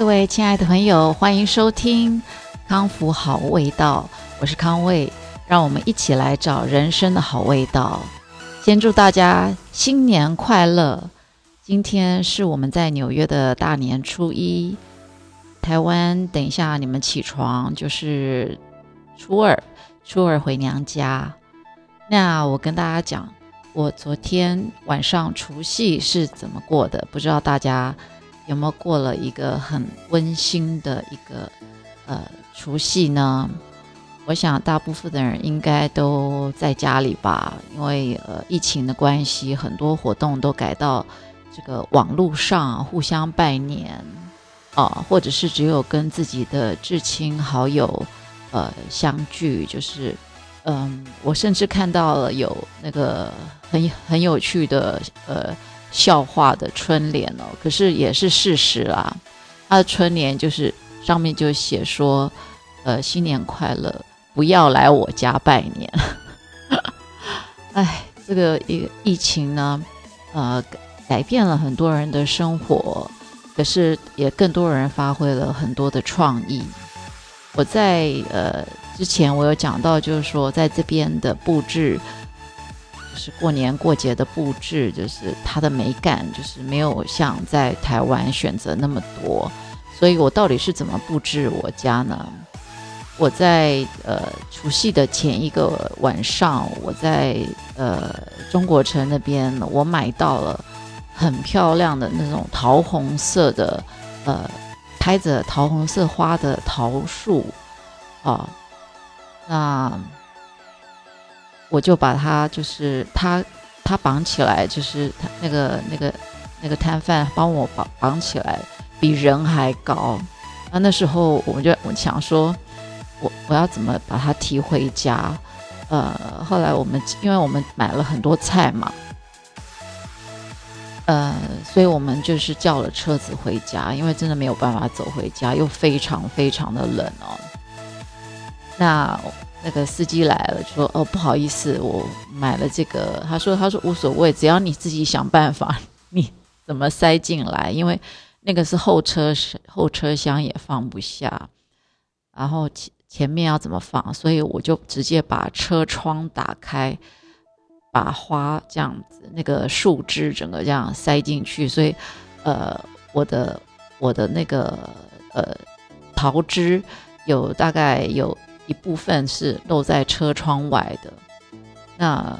各位亲爱的朋友，欢迎收听康复好味道，我是康卫，让我们一起来找人生的好味道。先祝大家新年快乐！今天是我们在纽约的大年初一，台湾等一下你们起床就是初二，初二回娘家。那我跟大家讲，我昨天晚上除夕是怎么过的？不知道大家。有没有过了一个很温馨的一个呃除夕呢？我想大部分的人应该都在家里吧，因为呃疫情的关系，很多活动都改到这个网络上互相拜年啊，或者是只有跟自己的至亲好友呃相聚。就是嗯，我甚至看到了有那个很很有趣的呃。笑话的春联哦，可是也是事实啦。他的春联就是上面就写说：“呃，新年快乐，不要来我家拜年。”哎，这个疫疫情呢，呃，改变了很多人的生活，可是也更多人发挥了很多的创意。我在呃之前我有讲到，就是说在这边的布置。是过年过节的布置，就是它的美感，就是没有像在台湾选择那么多。所以我到底是怎么布置我家呢？我在呃除夕的前一个晚上，我在呃中国城那边，我买到了很漂亮的那种桃红色的呃开着桃红色花的桃树啊，那。我就把他，就是他，他绑起来，就是他那个那个那个摊贩帮我绑绑起来，比人还高。那那时候我们就我想说，我我要怎么把他提回家？呃，后来我们因为我们买了很多菜嘛，呃，所以我们就是叫了车子回家，因为真的没有办法走回家，又非常非常的冷哦。那。那个司机来了，说：“哦，不好意思，我买了这个。”他说：“他说无所谓，只要你自己想办法，你怎么塞进来？因为那个是后车后车厢也放不下，然后前前面要怎么放？所以我就直接把车窗打开，把花这样子那个树枝整个这样塞进去。所以，呃，我的我的那个呃桃枝有大概有。”一部分是露在车窗外的，那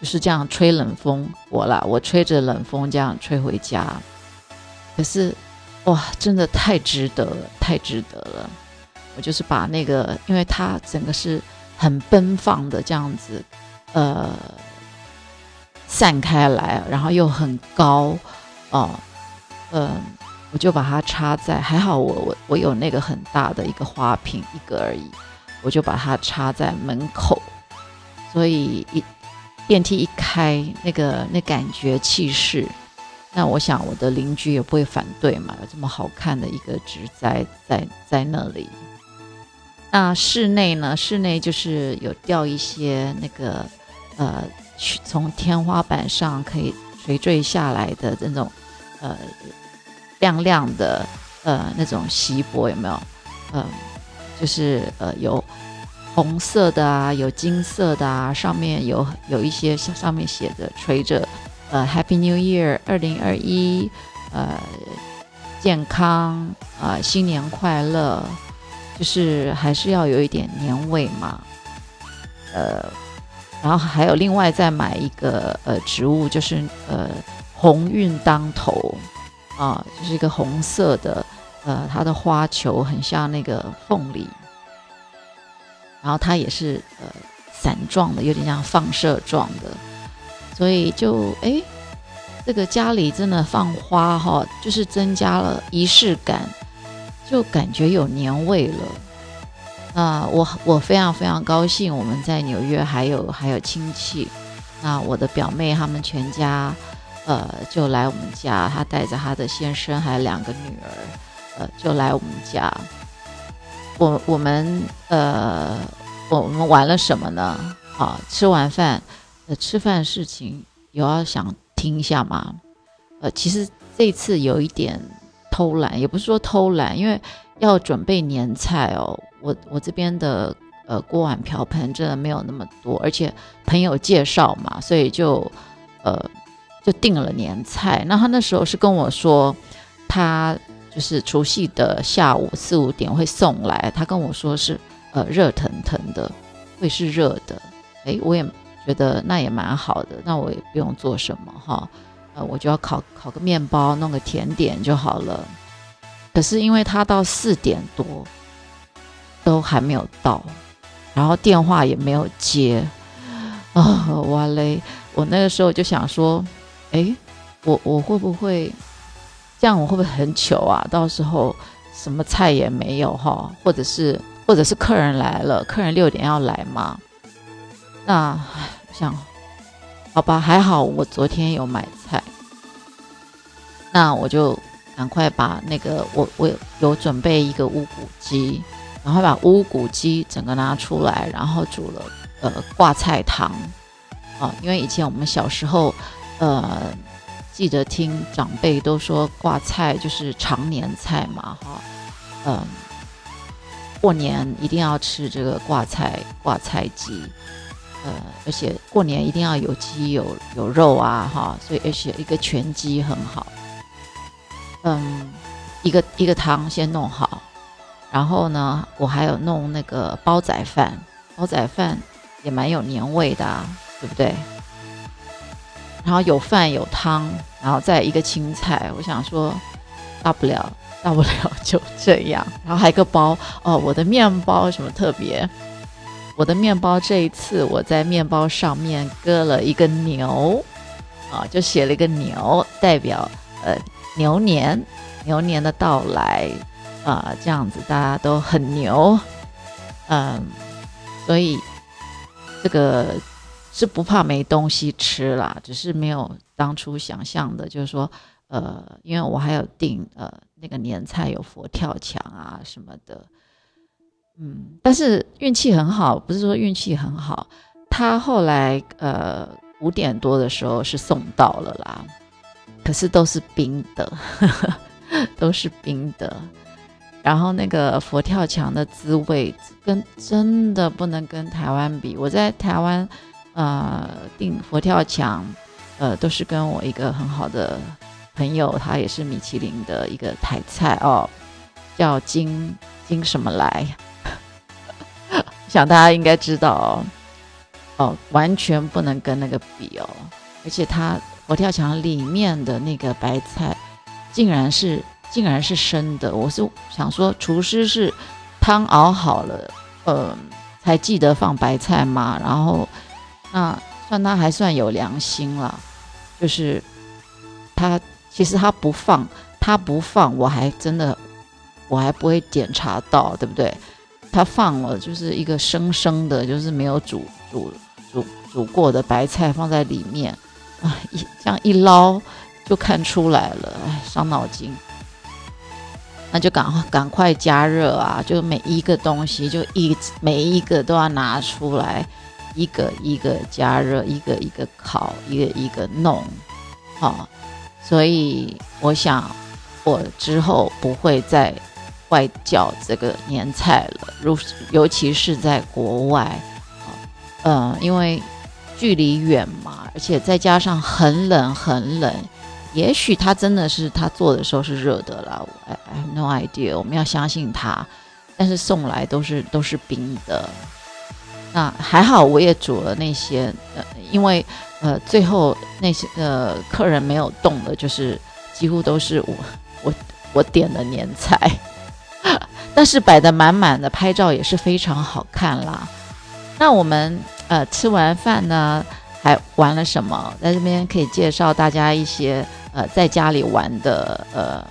就是这样吹冷风我啦，我吹着冷风这样吹回家，可是哇，真的太值得，太值得了！我就是把那个，因为它整个是很奔放的这样子，呃，散开来，然后又很高哦，嗯。我就把它插在，还好我我我有那个很大的一个花瓶一个而已，我就把它插在门口，所以一电梯一开，那个那感觉气势，那我想我的邻居也不会反对嘛，有这么好看的一个植栽在在那里。那室内呢？室内就是有吊一些那个呃，从天花板上可以垂坠下来的那种呃。亮亮的，呃，那种锡箔有没有？嗯，就是呃，有红色的啊，有金色的啊，上面有有一些上面写着垂着，呃，Happy New Year，二零二一，呃，健康啊，新年快乐，就是还是要有一点年味嘛，呃，然后还有另外再买一个呃植物，就是呃，鸿运当头。啊，就是一个红色的，呃，它的花球很像那个凤梨，然后它也是呃伞状的，有点像放射状的，所以就哎，这个家里真的放花哈，就是增加了仪式感，就感觉有年味了。那我我非常非常高兴，我们在纽约还有还有亲戚，那我的表妹他们全家。呃，就来我们家，他带着他的先生还有两个女儿，呃，就来我们家。我我们呃，我们玩了什么呢？啊，吃完饭，呃，吃饭事情有要想听一下吗？呃，其实这次有一点偷懒，也不是说偷懒，因为要准备年菜哦。我我这边的呃锅碗瓢盆真的没有那么多，而且朋友介绍嘛，所以就呃就订了年菜。那他那时候是跟我说，他就是除夕的下午四五点会送来，他跟我说是呃热腾腾的，会是热的。诶，我也觉得那也蛮好的，那我也不用做什么哈。呃，我就要烤烤个面包，弄个甜点就好了。可是因为他到四点多都还没有到，然后电话也没有接，啊，哇嘞！我那个时候就想说，哎，我我会不会这样？我会不会很糗啊？到时候什么菜也没有哈，或者是或者是客人来了，客人六点要来嘛？那想。好吧，还好我昨天有买菜，那我就赶快把那个我我有准备一个乌骨鸡，然后把乌骨鸡整个拿出来，然后煮了呃挂菜汤啊，因为以前我们小时候呃记得听长辈都说挂菜就是常年菜嘛哈，嗯，过年一定要吃这个挂菜挂菜鸡。呃，而且过年一定要有鸡有有肉啊，哈，所以而且一个全鸡很好。嗯，一个一个汤先弄好，然后呢，我还有弄那个煲仔饭，煲仔饭也蛮有年味的，啊，对不对？然后有饭有汤，然后再一个青菜，我想说，大不了大不了就这样。然后还有个包哦，我的面包什么特别？我的面包这一次，我在面包上面割了一个牛，啊，就写了一个牛，代表呃牛年，牛年的到来，啊，这样子大家都很牛，嗯，所以这个是不怕没东西吃啦，只是没有当初想象的，就是说，呃，因为我还有订呃那个年菜有佛跳墙啊什么的。嗯，但是运气很好，不是说运气很好，他后来呃五点多的时候是送到了啦，可是都是冰的，都是冰的。然后那个佛跳墙的滋味跟真的不能跟台湾比。我在台湾呃订佛跳墙，呃都是跟我一个很好的朋友，他也是米其林的一个台菜哦，叫金金什么来。想大家应该知道哦，哦，完全不能跟那个比哦，而且他佛跳墙里面的那个白菜，竟然是竟然是生的。我是想说，厨师是汤熬好了，呃，才记得放白菜嘛。然后那算他还算有良心了，就是他其实他不放，他不放，我还真的我还不会检查到，对不对？他放了就是一个生生的，就是没有煮煮煮煮过的白菜放在里面，啊，一这样一捞就看出来了，哎，伤脑筋。那就赶赶快加热啊！就每一个东西就一每一个都要拿出来，一个一个加热，一个一个烤，一个一个弄，好。所以我想我之后不会再。外叫这个年菜了，如尤其是在国外，啊，嗯，因为距离远嘛，而且再加上很冷很冷，也许他真的是他做的时候是热的啦，I have no idea，我们要相信他，但是送来都是都是冰的，那还好我也煮了那些，呃，因为呃最后那些呃客人没有动的，就是几乎都是我我我点的年菜。但是摆的满满的，拍照也是非常好看啦。那我们呃吃完饭呢，还玩了什么？在这边可以介绍大家一些呃在家里玩的呃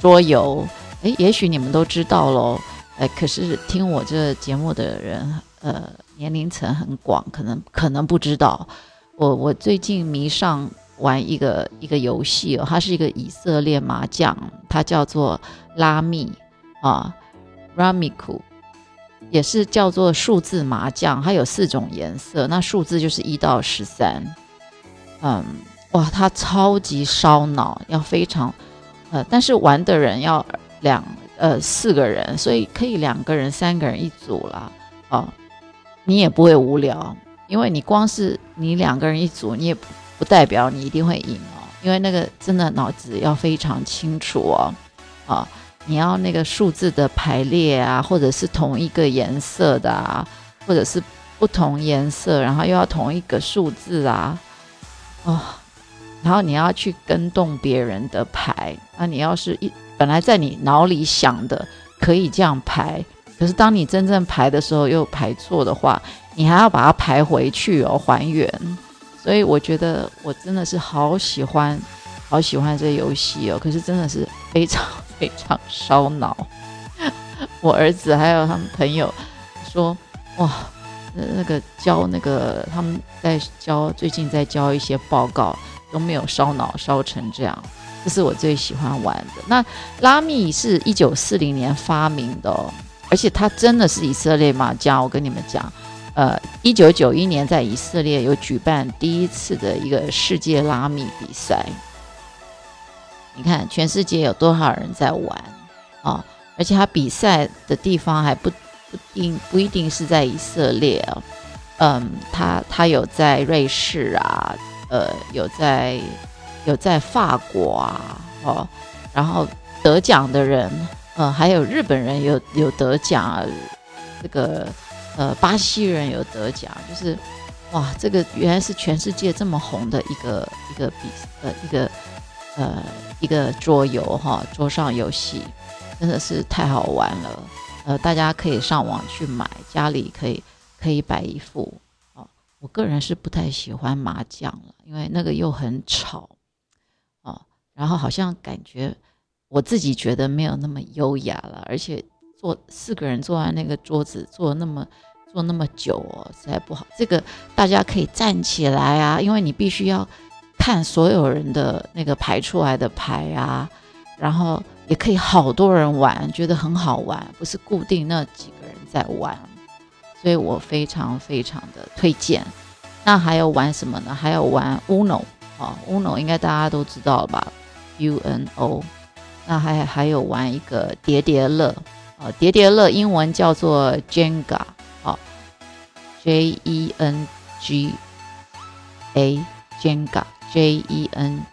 桌游。诶，也许你们都知道喽。诶，可是听我这节目的人，呃，年龄层很广，可能可能不知道。我我最近迷上玩一个一个游戏哦，它是一个以色列麻将，它叫做。拉密啊，Ramiku 也是叫做数字麻将，它有四种颜色，那数字就是一到十三。嗯，哇，它超级烧脑，要非常呃，但是玩的人要两呃四个人，所以可以两个人、三个人一组啦。哦，你也不会无聊，因为你光是你两个人一组，你也不不代表你一定会赢哦，因为那个真的脑子要非常清楚哦，啊，你要那个数字的排列啊，或者是同一个颜色的啊，或者是不同颜色，然后又要同一个数字啊，哦，然后你要去跟动别人的牌，那你要是一本来在你脑里想的可以这样排。可是当你真正排的时候又排错的话，你还要把它排回去哦，还原。所以我觉得我真的是好喜欢，好喜欢这游戏哦。可是真的是非常非常烧脑。我儿子还有他们朋友说，哇，那那个教那个他们在教，最近在教一些报告都没有烧脑烧成这样。这是我最喜欢玩的。那拉密是一九四零年发明的哦。而且他真的是以色列麻将，我跟你们讲，呃，一九九一年在以色列有举办第一次的一个世界拉米比赛。你看，全世界有多少人在玩啊？而且他比赛的地方还不不定不一定是在以色列啊，嗯，他他有在瑞士啊，呃，有在有在法国啊，哦，然后得奖的人。呃，还有日本人有有得奖，这个呃巴西人有得奖，就是哇，这个原来是全世界这么红的一个一个比呃一个呃一个桌游哈，桌上游戏真的是太好玩了，呃，大家可以上网去买，家里可以可以摆一副哦。我个人是不太喜欢麻将了，因为那个又很吵哦，然后好像感觉。我自己觉得没有那么优雅了，而且坐四个人坐在那个桌子坐那么坐那么久哦，实在不好。这个大家可以站起来啊，因为你必须要看所有人的那个排出来的牌啊，然后也可以好多人玩，觉得很好玩，不是固定那几个人在玩，所以我非常非常的推荐。那还有玩什么呢？还有玩 Uno 啊，Uno 应该大家都知道吧？U N O。那还还有玩一个叠叠乐，啊，叠叠乐英文叫做 Jenga，啊，J E N G A Jenga，J E N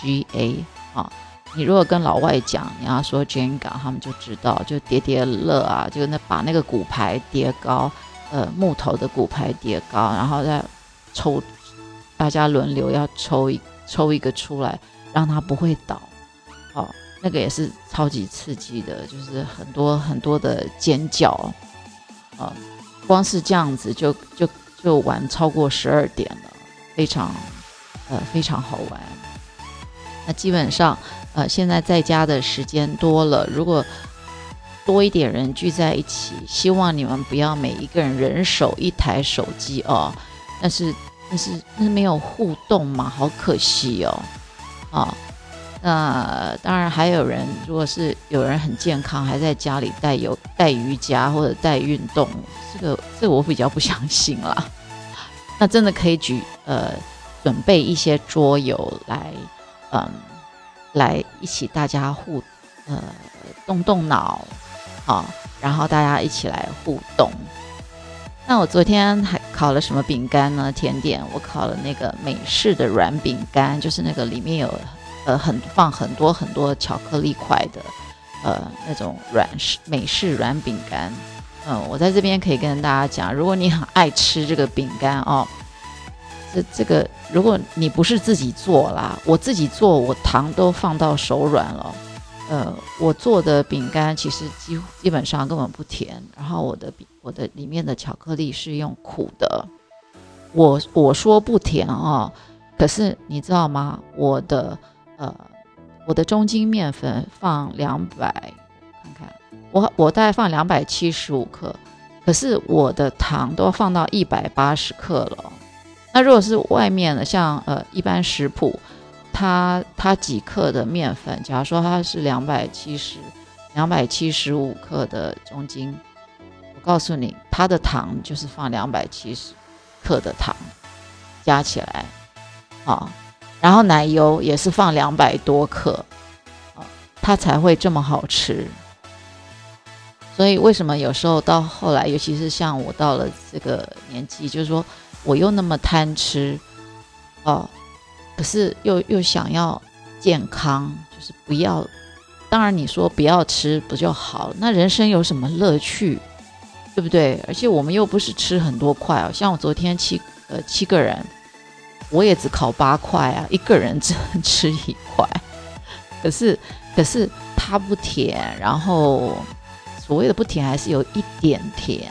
G A，啊，你如果跟老外讲，你要说 Jenga，他们就知道，就叠叠乐啊，就那把那个骨牌叠高，呃，木头的骨牌叠高，然后再抽，大家轮流要抽一抽一个出来，让它不会倒，好。那个也是超级刺激的，就是很多很多的尖叫，啊，光是这样子就就就玩超过十二点了，非常呃非常好玩。那基本上呃现在在家的时间多了，如果多一点人聚在一起，希望你们不要每一个人人手一台手机哦，但是但是那没有互动嘛，好可惜哦，啊。那当然，还有人，如果是有人很健康，还在家里带有带瑜伽或者带运动，这个这我比较不相信啦。那真的可以举呃准备一些桌游来，嗯，来一起大家互呃动动脑，好，然后大家一起来互动。那我昨天还烤了什么饼干呢？甜点，我烤了那个美式的软饼干，就是那个里面有。呃，很放很多很多巧克力块的，呃，那种软式美式软饼干。嗯，我在这边可以跟大家讲，如果你很爱吃这个饼干哦，这这个如果你不是自己做啦，我自己做，我糖都放到手软了。呃，我做的饼干其实基基本上根本不甜，然后我的饼我的里面的巧克力是用苦的。我我说不甜啊，可是你知道吗？我的。呃，我的中筋面粉放两百，看看我我大概放两百七十五克，可是我的糖都放到一百八十克了。那如果是外面的，像呃一般食谱，它它几克的面粉，假如说它是两百七十两百七十五克的中筋，我告诉你，它的糖就是放两百七十克的糖加起来，啊。然后奶油也是放两百多克，啊，它才会这么好吃。所以为什么有时候到后来，尤其是像我到了这个年纪，就是说我又那么贪吃，哦，可是又又想要健康，就是不要。当然你说不要吃不就好了？那人生有什么乐趣，对不对？而且我们又不是吃很多块哦，像我昨天七呃七个人，我也只烤八块啊，一个人只能吃一块。可是可是它不甜，然后。所谓的不甜还是有一点甜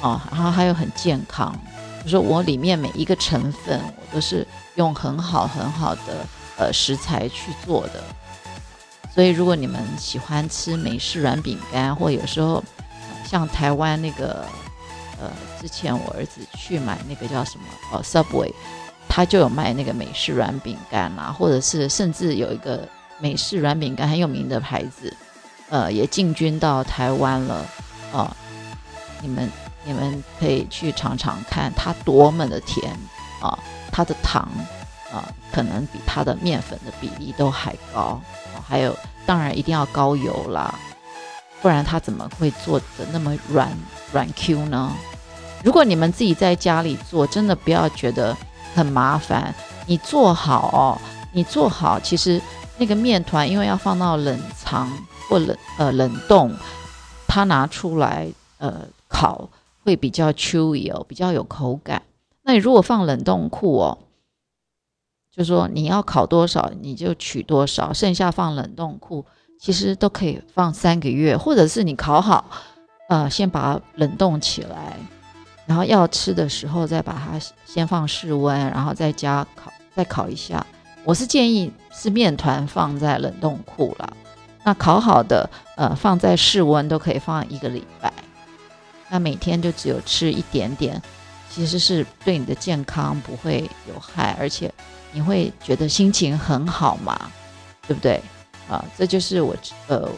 哦，然后还有很健康，就说我里面每一个成分我都是用很好很好的呃食材去做的，所以如果你们喜欢吃美式软饼干，或有时候像台湾那个呃之前我儿子去买那个叫什么哦 Subway，他就有卖那个美式软饼干啊，或者是甚至有一个美式软饼干很有名的牌子。呃，也进军到台湾了，哦，你们你们可以去尝尝看，它多么的甜啊！它的糖啊，可能比它的面粉的比例都还高。还有，当然一定要高油啦，不然它怎么会做的那么软软 Q 呢？如果你们自己在家里做，真的不要觉得很麻烦，你做好哦，你做好，其实那个面团因为要放到冷藏。或冷呃冷冻，它拿出来呃烤会比较 chewy 哦，比较有口感。那你如果放冷冻库哦，就说你要烤多少你就取多少，剩下放冷冻库，其实都可以放三个月，或者是你烤好，呃先把它冷冻起来，然后要吃的时候再把它先放室温，然后再加烤再烤一下。我是建议是面团放在冷冻库了。那烤好的，呃，放在室温都可以放一个礼拜。那每天就只有吃一点点，其实是对你的健康不会有害，而且你会觉得心情很好嘛，对不对？啊，这就是我，呃，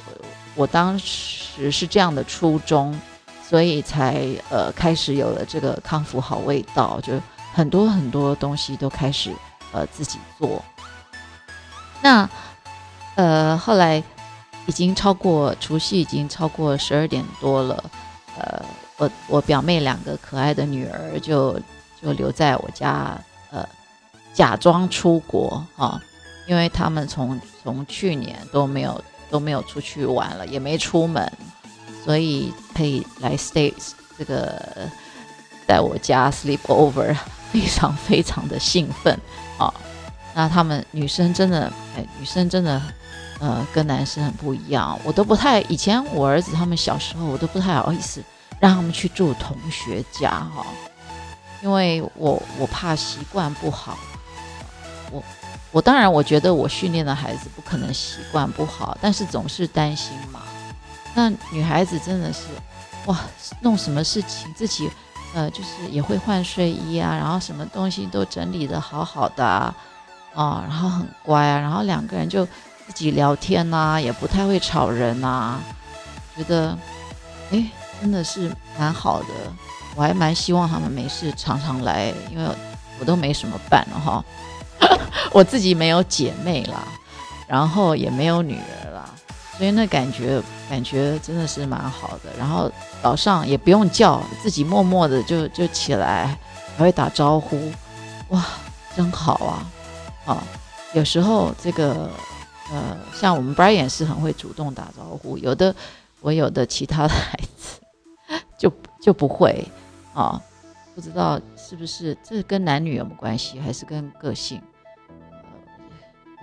我当时是这样的初衷，所以才呃开始有了这个康复好味道，就很多很多东西都开始呃自己做。那呃后来。已经超过除夕，已经超过十二点多了。呃，我我表妹两个可爱的女儿就就留在我家，呃，假装出国哈，因为他们从从去年都没有都没有出去玩了，也没出门，所以可以来 stay 这个在我家 sleep over，非常非常的兴奋啊。那他们女生真的，哎，女生真的。呃，跟男生很不一样，我都不太以前我儿子他们小时候，我都不太好意思让他们去住同学家哈，因为我我怕习惯不好，我我当然我觉得我训练的孩子不可能习惯不好，但是总是担心嘛。那女孩子真的是哇，弄什么事情自己呃就是也会换睡衣啊，然后什么东西都整理的好好的啊，啊，然后很乖啊，然后两个人就。自己聊天呐，也不太会吵人呐，觉得，哎，真的是蛮好的。我还蛮希望他们没事常常来，因为我都没什么伴了哈。我自己没有姐妹啦，然后也没有女儿啦，所以那感觉感觉真的是蛮好的。然后早上也不用叫，自己默默的就就起来，还会打招呼，哇，真好啊！啊，有时候这个。呃，像我们 Brian 是很会主动打招呼，有的我有的其他的孩子就就不会啊，不知道是不是这跟男女有没关系，还是跟个性？呃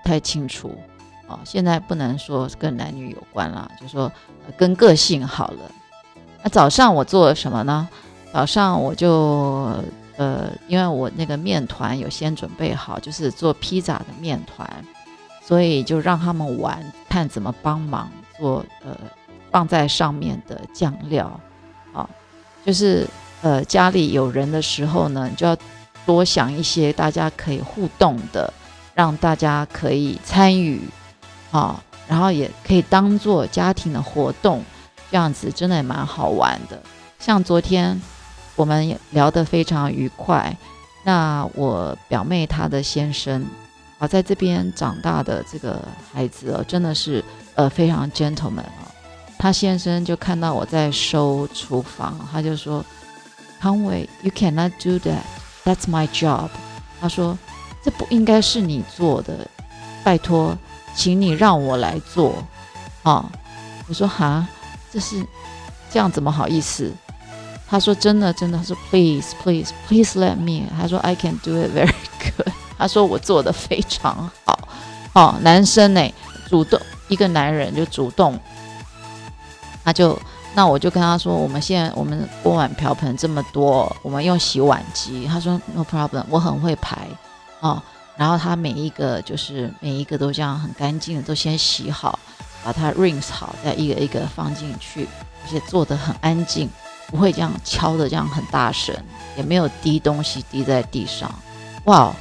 不太清楚啊。现在不能说跟男女有关了，就说跟个性好了。那早上我做什么呢？早上我就呃，因为我那个面团有先准备好，就是做披萨的面团。所以就让他们玩，看怎么帮忙做呃放在上面的酱料，啊，就是呃家里有人的时候呢，就要多想一些大家可以互动的，让大家可以参与，啊，然后也可以当做家庭的活动，这样子真的也蛮好玩的。像昨天我们也聊得非常愉快，那我表妹她的先生啊。在这边长大的这个孩子哦，真的是呃非常 gentleman 啊。他先生就看到我在收厨房，他就说：“康伟，you cannot do that. That's my job。”他说：“这不应该是你做的，拜托，请你让我来做。”啊，我说：“哈，这是这样怎么好意思？”他说：“真的，真的。”他说：“Please, please, please let me。”他说：“I can do it very good。”他说：“我做的非常好。”哦，男生呢，主动一个男人就主动。他就，那我就跟他说，我们现在我们锅碗瓢盆这么多，我们用洗碗机。他说 no problem，我很会排，哦，然后他每一个就是每一个都这样很干净的，都先洗好，把它 rinse 好，再一个一个放进去，而且做的很安静，不会这样敲的这样很大声，也没有滴东西滴在地上。哇，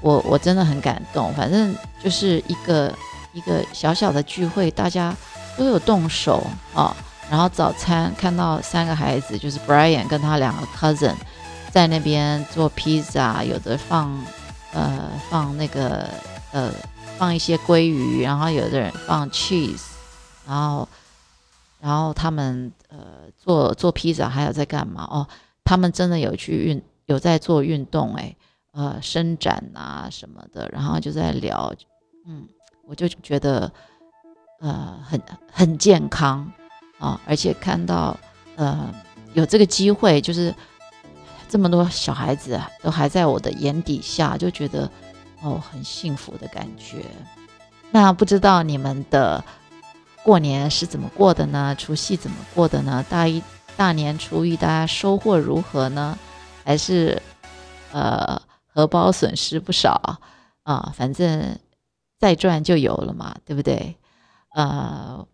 我我真的很感动。反正就是一个一个小小的聚会，大家。都有动手啊，然后早餐看到三个孩子，就是 Brian 跟他两个 cousin 在那边做披萨，有的放呃放那个呃放一些鲑鱼，然后有的人放 cheese，然后然后他们呃做做披萨还有在干嘛哦？他们真的有去运有在做运动哎，呃伸展啊什么的，然后就在聊，嗯，我就觉得。呃，很很健康啊，而且看到呃有这个机会，就是这么多小孩子，都还在我的眼底下，就觉得哦很幸福的感觉。那不知道你们的过年是怎么过的呢？除夕怎么过的呢？大一大年初一大家收获如何呢？还是呃荷包损失不少啊？反正再赚就有了嘛，对不对？呃，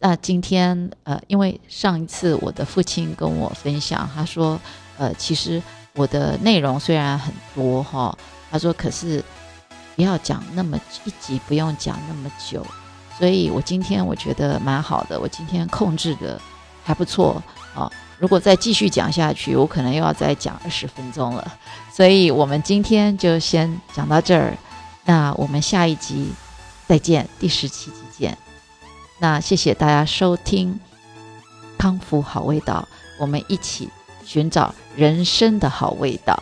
那今天呃，因为上一次我的父亲跟我分享，他说，呃，其实我的内容虽然很多哈，他说，可是不要讲那么一集，不用讲那么久，所以我今天我觉得蛮好的，我今天控制的还不错啊。如果再继续讲下去，我可能又要再讲二十分钟了，所以我们今天就先讲到这儿，那我们下一集。再见，第十七集。那谢谢大家收听康复好味道，我们一起寻找人生的好味道。